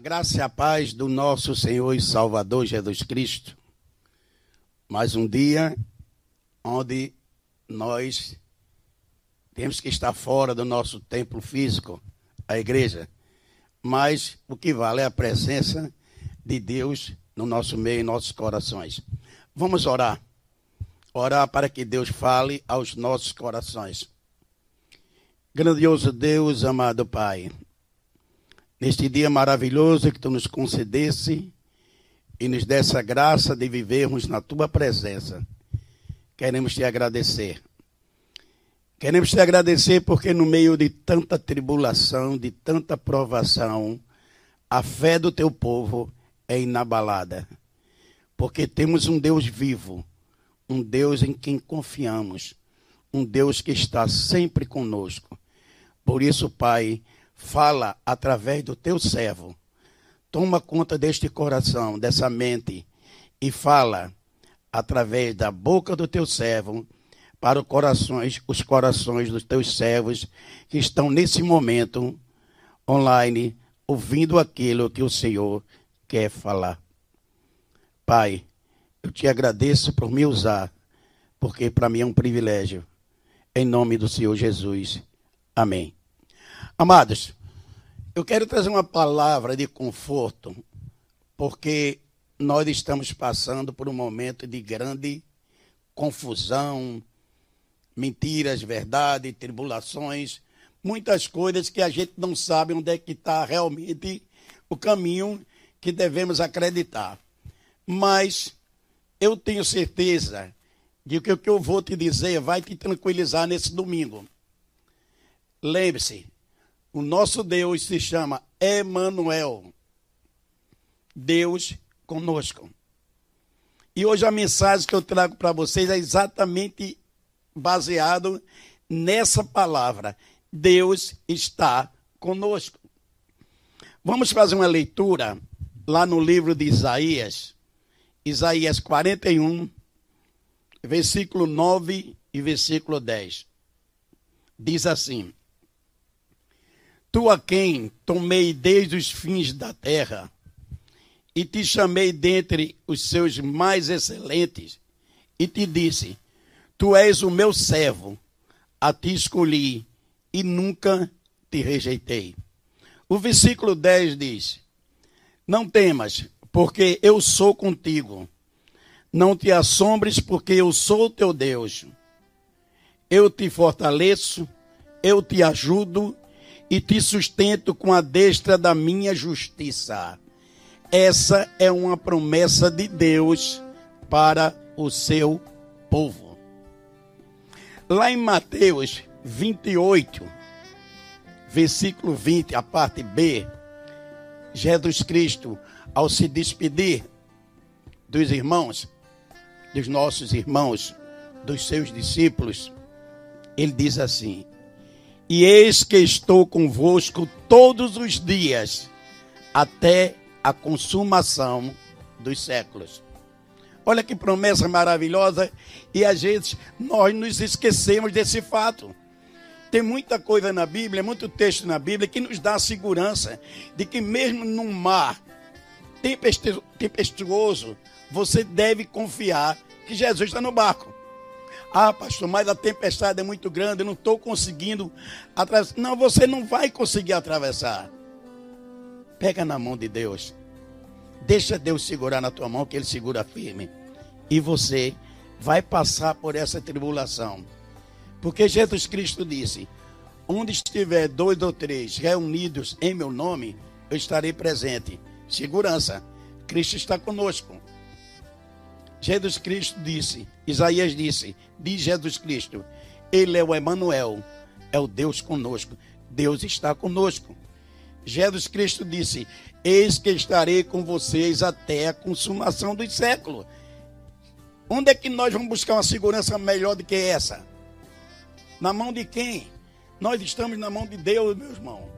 A graça e a paz do nosso Senhor e Salvador Jesus Cristo. Mais um dia onde nós temos que estar fora do nosso templo físico, a igreja. Mas o que vale é a presença de Deus no nosso meio, em nossos corações. Vamos orar. Orar para que Deus fale aos nossos corações. Grandioso Deus, amado Pai, neste dia maravilhoso que tu nos concedesse e nos desse a graça de vivermos na tua presença, queremos te agradecer. Queremos te agradecer porque no meio de tanta tribulação, de tanta provação, a fé do teu povo é inabalada. Porque temos um Deus vivo, um Deus em quem confiamos, um Deus que está sempre conosco. Por isso, Pai, fala através do teu servo. Toma conta deste coração, dessa mente, e fala através da boca do teu servo para os corações, os corações dos teus servos que estão nesse momento online ouvindo aquilo que o Senhor quer falar. Pai, eu te agradeço por me usar, porque para mim é um privilégio. Em nome do Senhor Jesus. Amém. Amados, eu quero trazer uma palavra de conforto, porque nós estamos passando por um momento de grande confusão, mentiras, verdade, tribulações, muitas coisas que a gente não sabe onde é que está realmente o caminho que devemos acreditar. Mas eu tenho certeza de que o que eu vou te dizer vai te tranquilizar nesse domingo. Lembre-se, o nosso Deus se chama Emanuel. Deus conosco. E hoje a mensagem que eu trago para vocês é exatamente baseado nessa palavra. Deus está conosco. Vamos fazer uma leitura lá no livro de Isaías, Isaías 41, versículo 9 e versículo 10. Diz assim: Tu a quem tomei desde os fins da terra, e te chamei dentre os seus mais excelentes, e te disse: Tu és o meu servo, a ti escolhi e nunca te rejeitei. O versículo 10 diz: Não temas, porque eu sou contigo. Não te assombres, porque eu sou teu Deus. Eu te fortaleço, eu te ajudo e te sustento com a destra da minha justiça. Essa é uma promessa de Deus para o seu povo. Lá em Mateus 28, versículo 20, a parte B, Jesus Cristo, ao se despedir dos irmãos, dos nossos irmãos, dos seus discípulos, ele diz assim: E eis que estou convosco todos os dias, até a consumação dos séculos. Olha que promessa maravilhosa. E às vezes nós nos esquecemos desse fato. Tem muita coisa na Bíblia, muito texto na Bíblia que nos dá a segurança de que mesmo num mar tempestuoso, você deve confiar que Jesus está no barco. Ah, pastor, mas a tempestade é muito grande, eu não estou conseguindo atravessar. Não, você não vai conseguir atravessar. Pega na mão de Deus. Deixa Deus segurar na tua mão, que Ele segura firme. E você vai passar por essa tribulação. Porque Jesus Cristo disse: Onde estiver dois ou três reunidos em meu nome, eu estarei presente. Segurança. Cristo está conosco. Jesus Cristo disse, Isaías disse, diz Jesus Cristo, Ele é o Emanuel, é o Deus conosco. Deus está conosco. Jesus Cristo disse: Eis que estarei com vocês até a consumação dos séculos. Onde é que nós vamos buscar uma segurança melhor do que essa? Na mão de quem? Nós estamos na mão de Deus, meu irmão.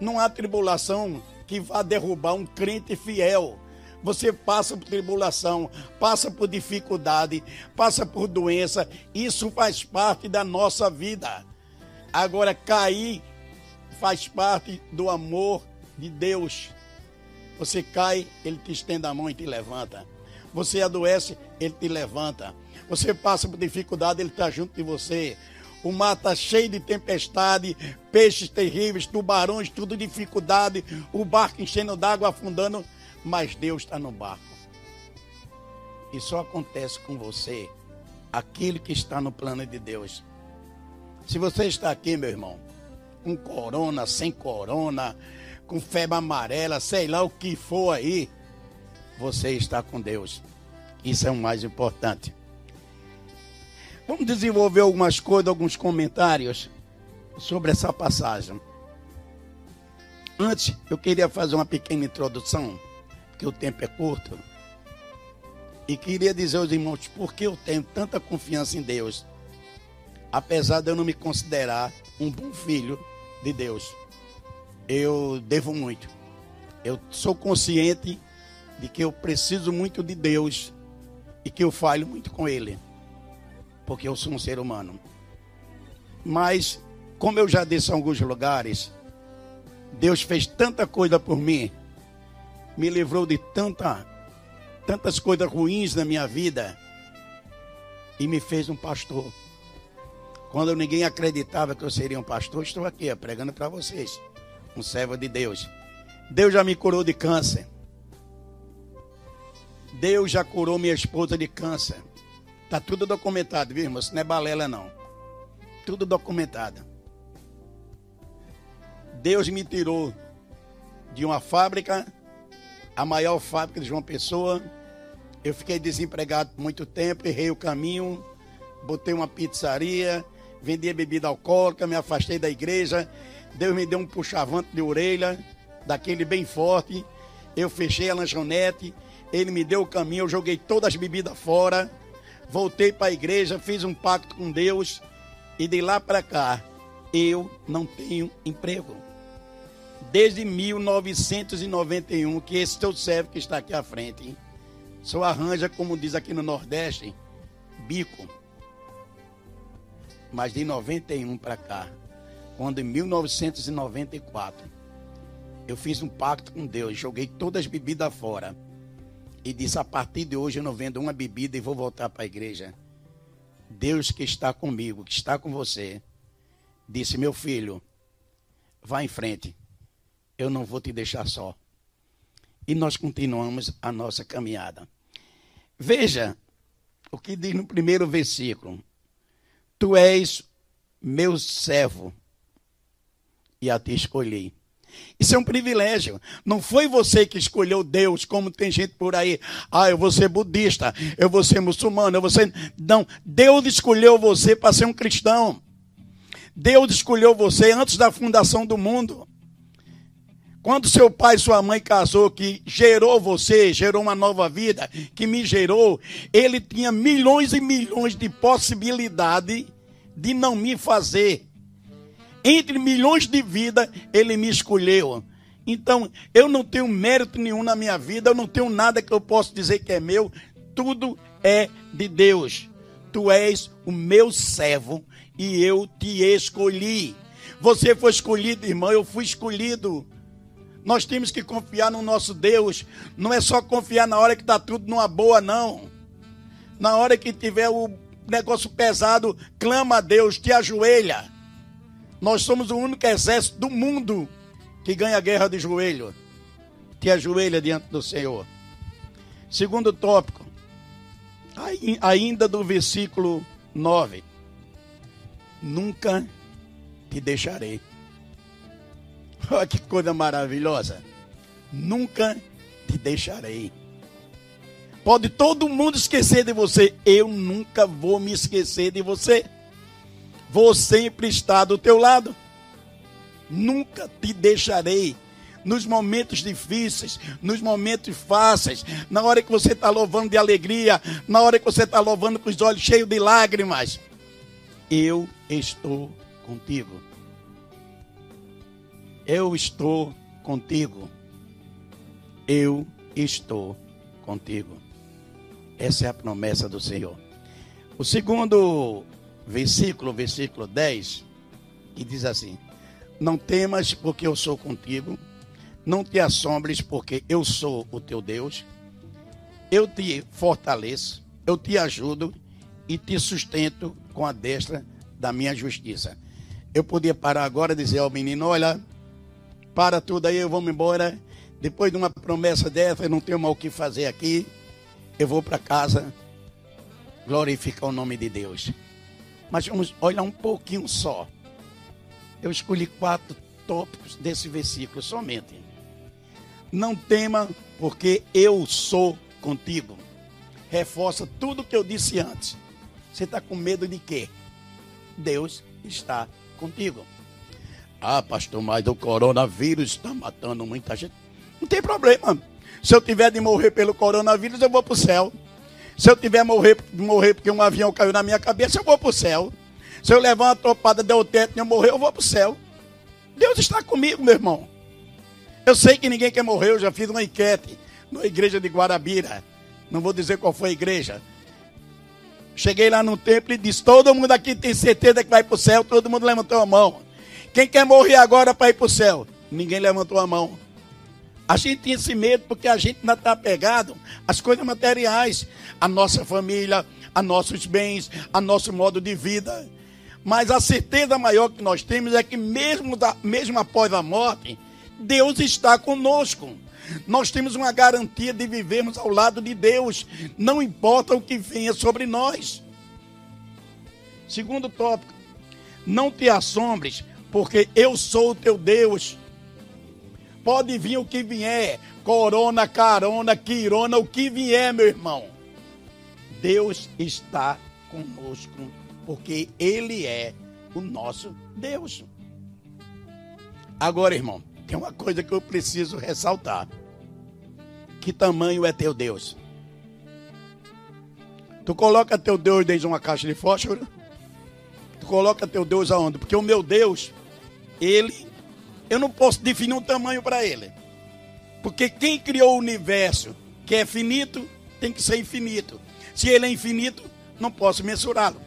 Não há tribulação que vá derrubar um crente fiel. Você passa por tribulação, passa por dificuldade, passa por doença. Isso faz parte da nossa vida. Agora, cair faz parte do amor de Deus. Você cai, ele te estende a mão e te levanta. Você adoece, ele te levanta. Você passa por dificuldade, ele está junto de você. O mar está cheio de tempestade, peixes terríveis, tubarões, tudo dificuldade, o barco enchendo d'água, afundando, mas Deus está no barco. E só acontece com você aquilo que está no plano de Deus. Se você está aqui, meu irmão, com corona, sem corona, com febre amarela, sei lá o que for aí, você está com Deus. Isso é o mais importante. Vamos desenvolver algumas coisas, alguns comentários sobre essa passagem. Antes, eu queria fazer uma pequena introdução, porque o tempo é curto. E queria dizer aos irmãos por que eu tenho tanta confiança em Deus, apesar de eu não me considerar um bom filho de Deus. Eu devo muito. Eu sou consciente de que eu preciso muito de Deus e que eu falho muito com Ele, porque eu sou um ser humano. Mas, como eu já disse em alguns lugares, Deus fez tanta coisa por mim, me livrou de tanta, tantas coisas ruins na minha vida e me fez um pastor. Quando ninguém acreditava que eu seria um pastor, estou aqui pregando para vocês, um servo de Deus. Deus já me curou de câncer. Deus já curou minha esposa de câncer. Tá tudo documentado, viu, irmão? Isso não é balela, não. Tudo documentado. Deus me tirou de uma fábrica, a maior fábrica de João Pessoa. Eu fiquei desempregado por muito tempo, errei o caminho, botei uma pizzaria, vendia bebida alcoólica, me afastei da igreja. Deus me deu um puxavante de orelha, daquele bem forte. Eu fechei a lanchonete, ele me deu o caminho, eu joguei todas as bebidas fora, voltei para a igreja, fiz um pacto com Deus e de lá para cá eu não tenho emprego. Desde 1991 que esse teu servo que está aqui à frente só arranja, como diz aqui no Nordeste, bico. Mas de 91 para cá, quando em 1994 eu fiz um pacto com Deus, joguei todas as bebidas fora e disse: A partir de hoje eu não vendo uma bebida e vou voltar para a igreja. Deus que está comigo, que está com você, disse: Meu filho, vá em frente, eu não vou te deixar só. E nós continuamos a nossa caminhada. Veja o que diz no primeiro versículo: Tu és meu servo, e a ti escolhi isso é um privilégio. Não foi você que escolheu Deus, como tem gente por aí. Ah, eu vou ser budista, eu vou ser muçulmano, eu vou ser. Não. Deus escolheu você para ser um cristão. Deus escolheu você antes da fundação do mundo. Quando seu pai e sua mãe casou, que gerou você, gerou uma nova vida, que me gerou, ele tinha milhões e milhões de possibilidade de não me fazer entre milhões de vidas, ele me escolheu. Então, eu não tenho mérito nenhum na minha vida, eu não tenho nada que eu possa dizer que é meu, tudo é de Deus. Tu és o meu servo e eu te escolhi. Você foi escolhido, irmão, eu fui escolhido. Nós temos que confiar no nosso Deus. Não é só confiar na hora que está tudo numa boa, não. Na hora que tiver o negócio pesado, clama a Deus, te ajoelha. Nós somos o único exército do mundo que ganha guerra de joelho. Te ajoelha diante do Senhor. Segundo tópico, ainda do versículo 9. Nunca te deixarei. Olha que coisa maravilhosa. Nunca te deixarei. Pode todo mundo esquecer de você. Eu nunca vou me esquecer de você vou sempre estar do teu lado. Nunca te deixarei nos momentos difíceis, nos momentos fáceis, na hora que você está louvando de alegria, na hora que você está louvando com os olhos cheios de lágrimas. Eu estou contigo. Eu estou contigo. Eu estou contigo. Essa é a promessa do Senhor. O segundo versículo, versículo 10, que diz assim: Não temas, porque eu sou contigo. Não te assombres, porque eu sou o teu Deus. Eu te fortaleço, eu te ajudo e te sustento com a destra da minha justiça. Eu podia parar agora e dizer ao menino: Olha, para tudo aí, eu vou embora. Depois de uma promessa dessa, eu não tenho mais o que fazer aqui. Eu vou para casa glorificar o nome de Deus. Mas vamos olhar um pouquinho só. Eu escolhi quatro tópicos desse versículo somente. Não tema, porque eu sou contigo. Reforça tudo o que eu disse antes. Você está com medo de quê? Deus está contigo. Ah, pastor, mas o coronavírus está matando muita gente. Não tem problema. Se eu tiver de morrer pelo coronavírus, eu vou para o céu. Se eu tiver morrer, morrer porque um avião caiu na minha cabeça, eu vou para o céu. Se eu levar uma topada, der o teto e eu morrer, eu vou para o céu. Deus está comigo, meu irmão. Eu sei que ninguém quer morrer, eu já fiz uma enquete na igreja de Guarabira. Não vou dizer qual foi a igreja. Cheguei lá no templo e disse: Todo mundo aqui tem certeza que vai para o céu. Todo mundo levantou a mão. Quem quer morrer agora para ir para o céu? Ninguém levantou a mão. A gente tinha esse medo porque a gente ainda está apegado às coisas materiais, a nossa família, a nossos bens, a nosso modo de vida. Mas a certeza maior que nós temos é que mesmo, da, mesmo após a morte, Deus está conosco. Nós temos uma garantia de vivermos ao lado de Deus, não importa o que venha sobre nós. Segundo tópico, não te assombres, porque eu sou o teu Deus Pode vir o que vier, corona, carona, quirona, o que vier, meu irmão. Deus está conosco, porque Ele é o nosso Deus. Agora, irmão, tem uma coisa que eu preciso ressaltar. Que tamanho é teu Deus? Tu coloca teu Deus dentro de uma caixa de fósforo? Tu coloca teu Deus aonde? Porque o meu Deus, ele eu não posso definir um tamanho para ele. Porque quem criou o universo, que é finito, tem que ser infinito. Se ele é infinito, não posso mensurá-lo.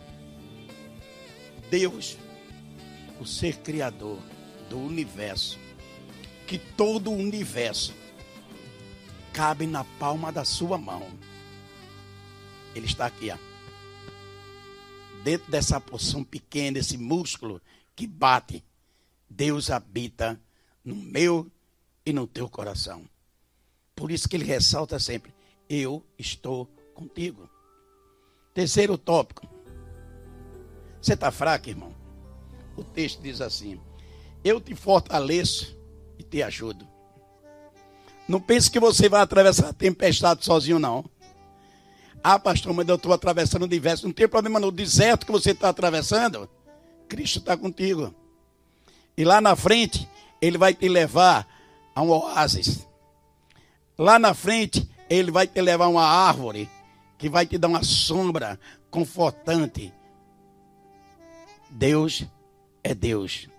Deus, o ser criador do universo, que todo o universo cabe na palma da sua mão. Ele está aqui, ó. Dentro dessa porção pequena, esse músculo que bate Deus habita no meu e no teu coração. Por isso que ele ressalta sempre: Eu estou contigo. Terceiro tópico. Você está fraco, irmão? O texto diz assim: Eu te fortaleço e te ajudo. Não pense que você vai atravessar a tempestade sozinho, não. Ah, pastor, mas eu estou atravessando deserto. Não tem problema no deserto que você está atravessando. Cristo está contigo. E lá na frente, ele vai te levar a um oásis. Lá na frente, ele vai te levar a uma árvore que vai te dar uma sombra confortante. Deus é Deus.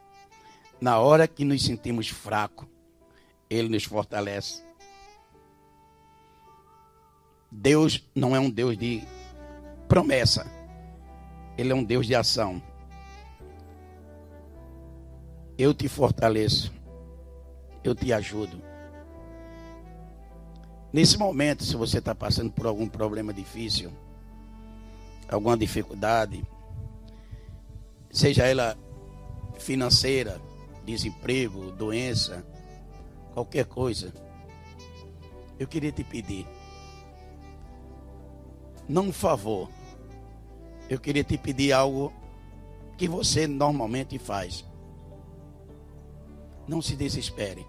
Na hora que nos sentimos fracos, Ele nos fortalece. Deus não é um Deus de promessa, Ele é um Deus de ação eu te fortaleço, eu te ajudo. Nesse momento, se você está passando por algum problema difícil, alguma dificuldade, seja ela financeira, desemprego, doença, qualquer coisa, eu queria te pedir, não um favor, eu queria te pedir algo que você normalmente faz. Não se desespere.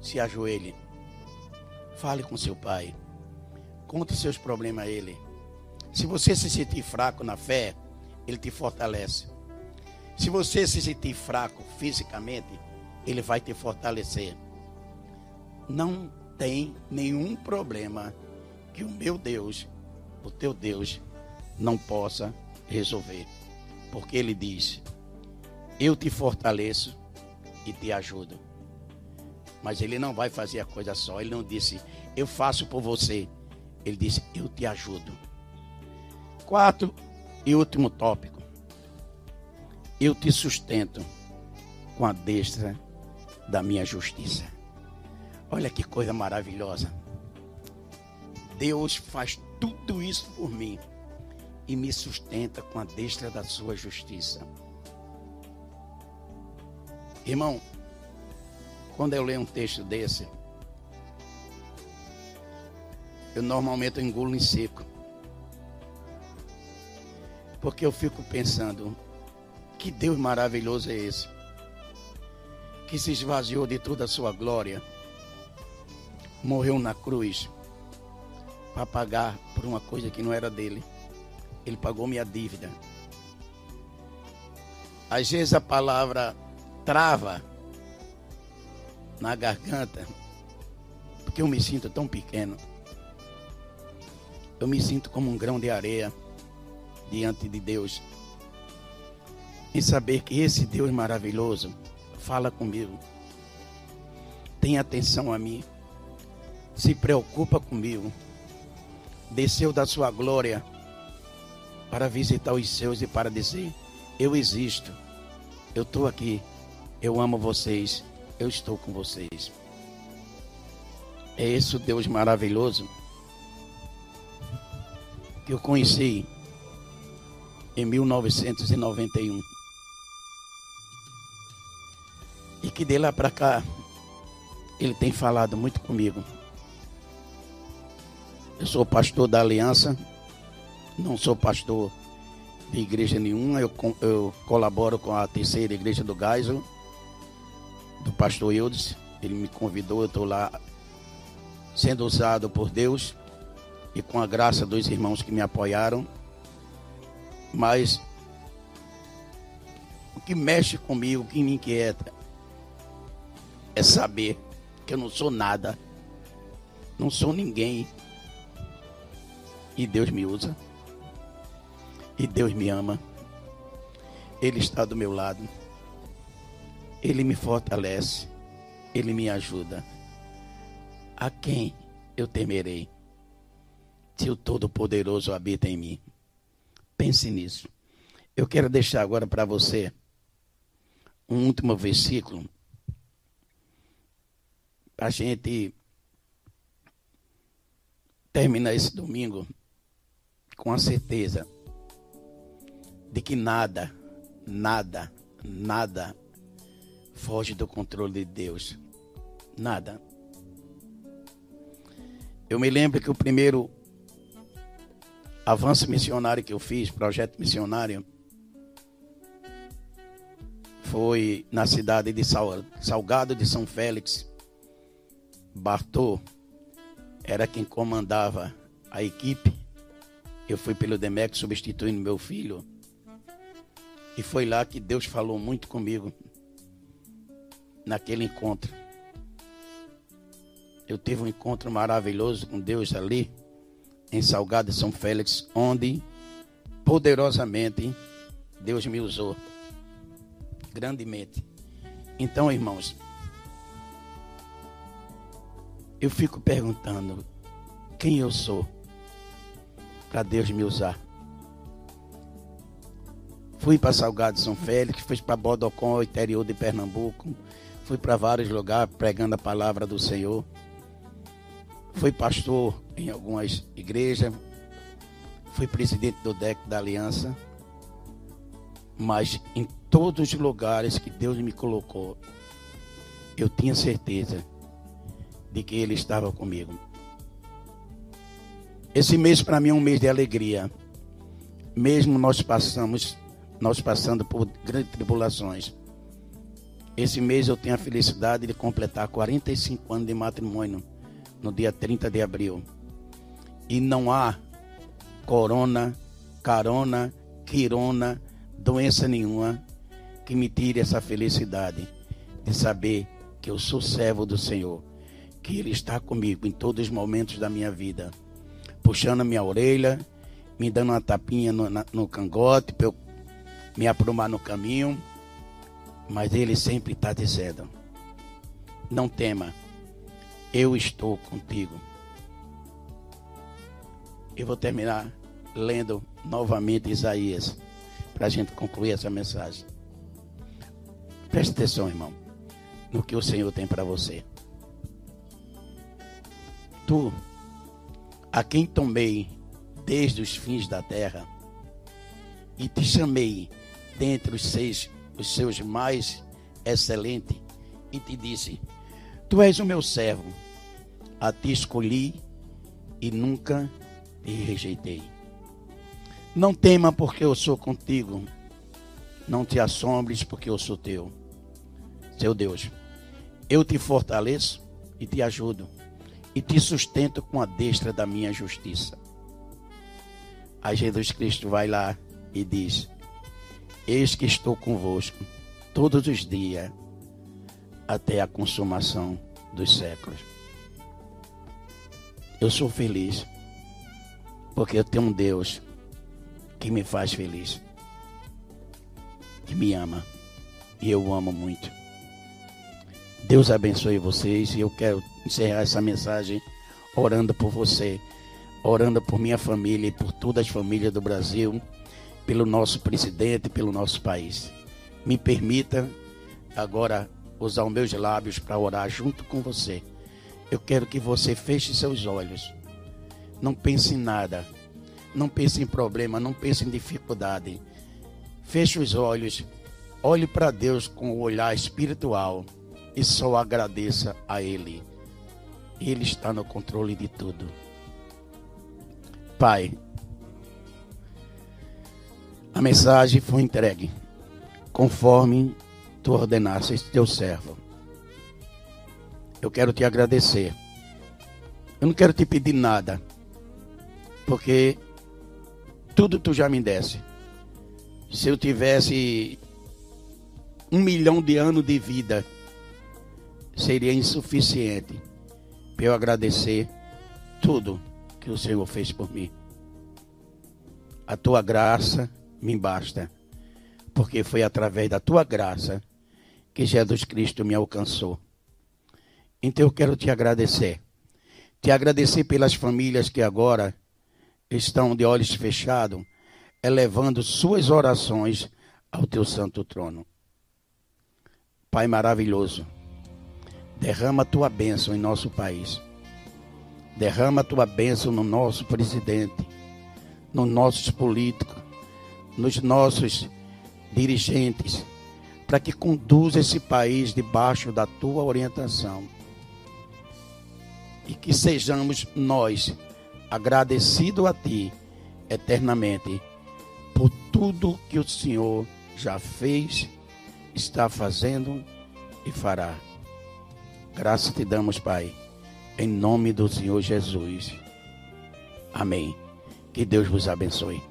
Se ajoelhe. Fale com seu pai. Conte seus problemas a ele. Se você se sentir fraco na fé, ele te fortalece. Se você se sentir fraco fisicamente, ele vai te fortalecer. Não tem nenhum problema que o meu Deus, o teu Deus, não possa resolver. Porque ele diz: Eu te fortaleço e te ajudo. Mas ele não vai fazer a coisa só. Ele não disse, eu faço por você. Ele disse, eu te ajudo. Quarto e último tópico. Eu te sustento com a destra da minha justiça. Olha que coisa maravilhosa. Deus faz tudo isso por mim e me sustenta com a destra da sua justiça. Irmão, quando eu leio um texto desse, eu normalmente engulo em seco. Porque eu fico pensando, que Deus maravilhoso é esse? Que se esvaziou de toda a sua glória, morreu na cruz para pagar por uma coisa que não era dele. Ele pagou minha dívida. Às vezes a palavra trava na garganta, porque eu me sinto tão pequeno. Eu me sinto como um grão de areia diante de Deus. E saber que esse Deus maravilhoso fala comigo. Tem atenção a mim. Se preocupa comigo. Desceu da sua glória para visitar os seus e para dizer: Eu existo. Eu estou aqui. Eu amo vocês. Eu estou com vocês. É esse o Deus maravilhoso que eu conheci em 1991. E que de lá para cá ele tem falado muito comigo. Eu sou pastor da Aliança, não sou pastor de igreja nenhuma, eu, eu colaboro com a terceira igreja do Geisel, do pastor Eudes. Ele me convidou, eu estou lá sendo usado por Deus e com a graça dos irmãos que me apoiaram. Mas o que mexe comigo, o que me inquieta, é saber que eu não sou nada, não sou ninguém. E Deus me usa. E Deus me ama. Ele está do meu lado. Ele me fortalece. Ele me ajuda. A quem eu temerei? se o Todo-Poderoso habita em mim. Pense nisso. Eu quero deixar agora para você um último versículo para a gente terminar esse domingo com a certeza de que nada, nada, nada foge do controle de Deus. Nada. Eu me lembro que o primeiro avanço missionário que eu fiz, projeto missionário, foi na cidade de Salgado de São Félix. Bartô era quem comandava a equipe. Eu fui pelo Demec substituindo meu filho. E foi lá que Deus falou muito comigo naquele encontro. Eu tive um encontro maravilhoso com Deus ali em Salgado São Félix, onde poderosamente Deus me usou grandemente. Então, irmãos, eu fico perguntando quem eu sou para Deus me usar. Fui para Salgado São Félix, fui para Bodocó, interior de Pernambuco, fui para vários lugares pregando a palavra do Senhor. Fui pastor em algumas igrejas, fui presidente do DEC da Aliança, mas em todos os lugares que Deus me colocou, eu tinha certeza de que Ele estava comigo. Esse mês para mim é um mês de alegria. Mesmo nós passamos, nós passando por grandes tribulações. Esse mês eu tenho a felicidade de completar 45 anos de matrimônio no dia 30 de abril. E não há corona, carona, quirona, doença nenhuma que me tire essa felicidade de saber que eu sou servo do Senhor, que Ele está comigo em todos os momentos da minha vida, puxando a minha orelha, me dando uma tapinha no, no cangote para eu me aprumar no caminho, mas Ele sempre está dizendo: não tema eu estou contigo. Eu vou terminar lendo novamente Isaías, para a gente concluir essa mensagem. Preste atenção, irmão, no que o Senhor tem para você. Tu, a quem tomei desde os fins da terra, e te chamei dentre os seis, os seus mais excelentes, e te disse: Tu és o meu servo, a ti escolhi e nunca te rejeitei. Não tema, porque eu sou contigo. Não te assombres, porque eu sou teu. Seu Deus, eu te fortaleço e te ajudo, e te sustento com a destra da minha justiça. Aí Jesus Cristo vai lá e diz: Eis que estou convosco todos os dias até a consumação dos séculos. Eu sou feliz porque eu tenho um Deus que me faz feliz, que me ama e eu o amo muito. Deus abençoe vocês e eu quero encerrar essa mensagem orando por você, orando por minha família e por todas as famílias do Brasil, pelo nosso presidente, pelo nosso país. Me permita agora usar os meus lábios para orar junto com você. Eu quero que você feche seus olhos. Não pense em nada. Não pense em problema, não pense em dificuldade. Feche os olhos. Olhe para Deus com o olhar espiritual e só agradeça a Ele. Ele está no controle de tudo. Pai, a mensagem foi entregue conforme tu ordenaste teu servo. Eu quero te agradecer. Eu não quero te pedir nada, porque tudo tu já me desse. Se eu tivesse um milhão de anos de vida, seria insuficiente para eu agradecer tudo que o Senhor fez por mim. A tua graça me basta, porque foi através da tua graça que Jesus Cristo me alcançou. Então eu quero te agradecer. Te agradecer pelas famílias que agora estão de olhos fechados, elevando suas orações ao teu santo trono. Pai maravilhoso, derrama tua bênção em nosso país. Derrama tua bênção no nosso presidente, nos nossos políticos, nos nossos dirigentes para que conduza esse país debaixo da tua orientação. E que sejamos nós agradecidos a ti eternamente por tudo que o Senhor já fez, está fazendo e fará. Graças te damos, Pai, em nome do Senhor Jesus. Amém. Que Deus vos abençoe.